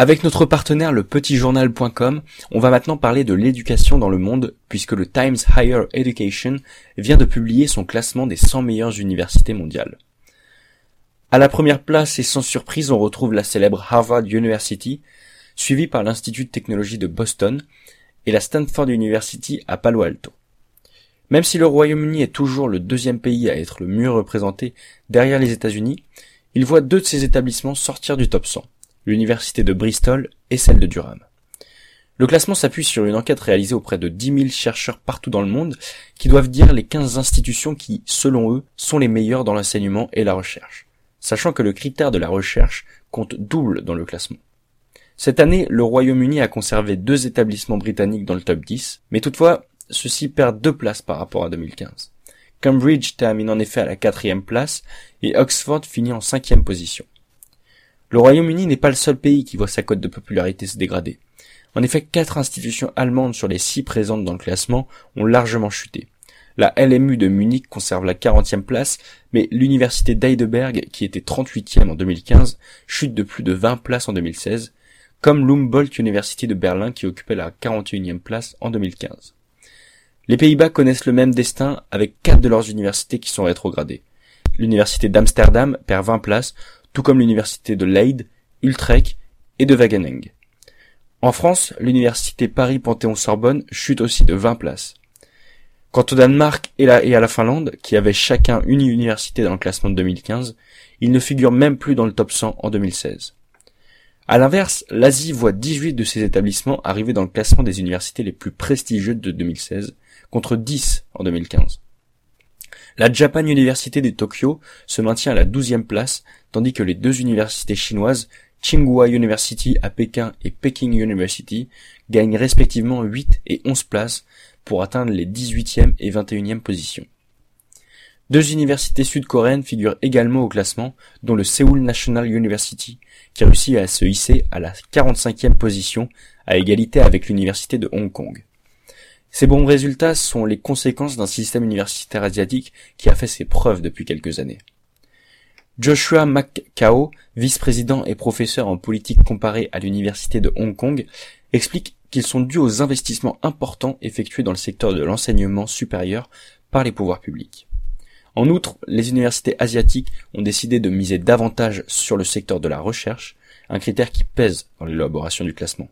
Avec notre partenaire le petitjournal.com, on va maintenant parler de l'éducation dans le monde puisque le Times Higher Education vient de publier son classement des 100 meilleures universités mondiales. À la première place et sans surprise, on retrouve la célèbre Harvard University, suivie par l'Institut de technologie de Boston et la Stanford University à Palo Alto. Même si le Royaume-Uni est toujours le deuxième pays à être le mieux représenté derrière les États-Unis, il voit deux de ses établissements sortir du top 100 l'université de Bristol et celle de Durham. Le classement s'appuie sur une enquête réalisée auprès de 10 000 chercheurs partout dans le monde qui doivent dire les 15 institutions qui, selon eux, sont les meilleures dans l'enseignement et la recherche, sachant que le critère de la recherche compte double dans le classement. Cette année, le Royaume-Uni a conservé deux établissements britanniques dans le top 10, mais toutefois, ceux-ci perdent deux places par rapport à 2015. Cambridge termine en effet à la quatrième place et Oxford finit en cinquième position. Le Royaume-Uni n'est pas le seul pays qui voit sa cote de popularité se dégrader. En effet, quatre institutions allemandes sur les six présentes dans le classement ont largement chuté. La LMU de Munich conserve la 40e place, mais l'université d'Heidelberg, qui était 38e en 2015, chute de plus de 20 places en 2016, comme l'Humboldt University de Berlin qui occupait la 41e place en 2015. Les Pays-Bas connaissent le même destin avec quatre de leurs universités qui sont rétrogradées. L'université d'Amsterdam perd 20 places, tout comme l'université de Leyde, Utrecht et de Wageningen. En France, l'université Paris-Panthéon-Sorbonne chute aussi de 20 places. Quant au Danemark et, à la Finlande, qui avaient chacun une université dans le classement de 2015, ils ne figurent même plus dans le top 100 en 2016. À l'inverse, l'Asie voit 18 de ces établissements arriver dans le classement des universités les plus prestigieuses de 2016, contre 10 en 2015. La Japan University de Tokyo se maintient à la douzième place, tandis que les deux universités chinoises, Tsinghua University à Pékin et Peking University, gagnent respectivement 8 et 11 places pour atteindre les 18e et 21e positions. Deux universités sud-coréennes figurent également au classement, dont le Seoul National University, qui réussit à se hisser à la 45e position, à égalité avec l'université de Hong Kong. Ces bons résultats sont les conséquences d'un système universitaire asiatique qui a fait ses preuves depuis quelques années. Joshua McCao, vice-président et professeur en politique comparée à l'université de Hong Kong, explique qu'ils sont dus aux investissements importants effectués dans le secteur de l'enseignement supérieur par les pouvoirs publics. En outre, les universités asiatiques ont décidé de miser davantage sur le secteur de la recherche, un critère qui pèse dans l'élaboration du classement.